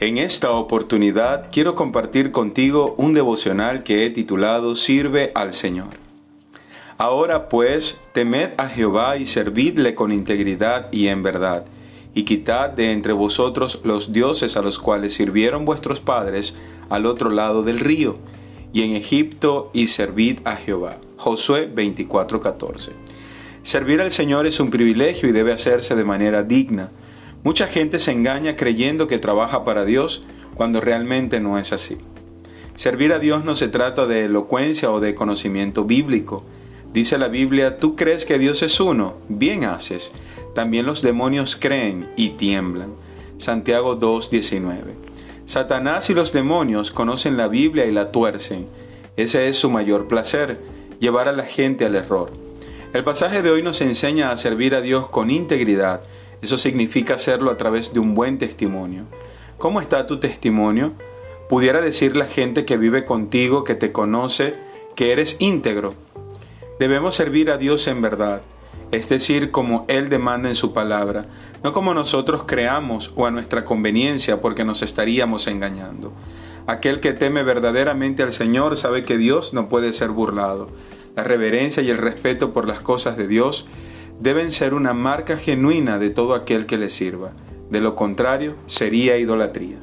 En esta oportunidad quiero compartir contigo un devocional que he titulado Sirve al Señor. Ahora pues, temed a Jehová y servidle con integridad y en verdad, y quitad de entre vosotros los dioses a los cuales sirvieron vuestros padres al otro lado del río, y en Egipto y servid a Jehová. Josué 24:14. Servir al Señor es un privilegio y debe hacerse de manera digna Mucha gente se engaña creyendo que trabaja para Dios cuando realmente no es así. Servir a Dios no se trata de elocuencia o de conocimiento bíblico. Dice la Biblia, tú crees que Dios es uno, bien haces. También los demonios creen y tiemblan. Santiago 2.19. Satanás y los demonios conocen la Biblia y la tuercen. Ese es su mayor placer, llevar a la gente al error. El pasaje de hoy nos enseña a servir a Dios con integridad, eso significa hacerlo a través de un buen testimonio. ¿Cómo está tu testimonio? Pudiera decir la gente que vive contigo, que te conoce, que eres íntegro. Debemos servir a Dios en verdad, es decir, como Él demanda en su palabra, no como nosotros creamos o a nuestra conveniencia porque nos estaríamos engañando. Aquel que teme verdaderamente al Señor sabe que Dios no puede ser burlado. La reverencia y el respeto por las cosas de Dios deben ser una marca genuina de todo aquel que le sirva. De lo contrario, sería idolatría.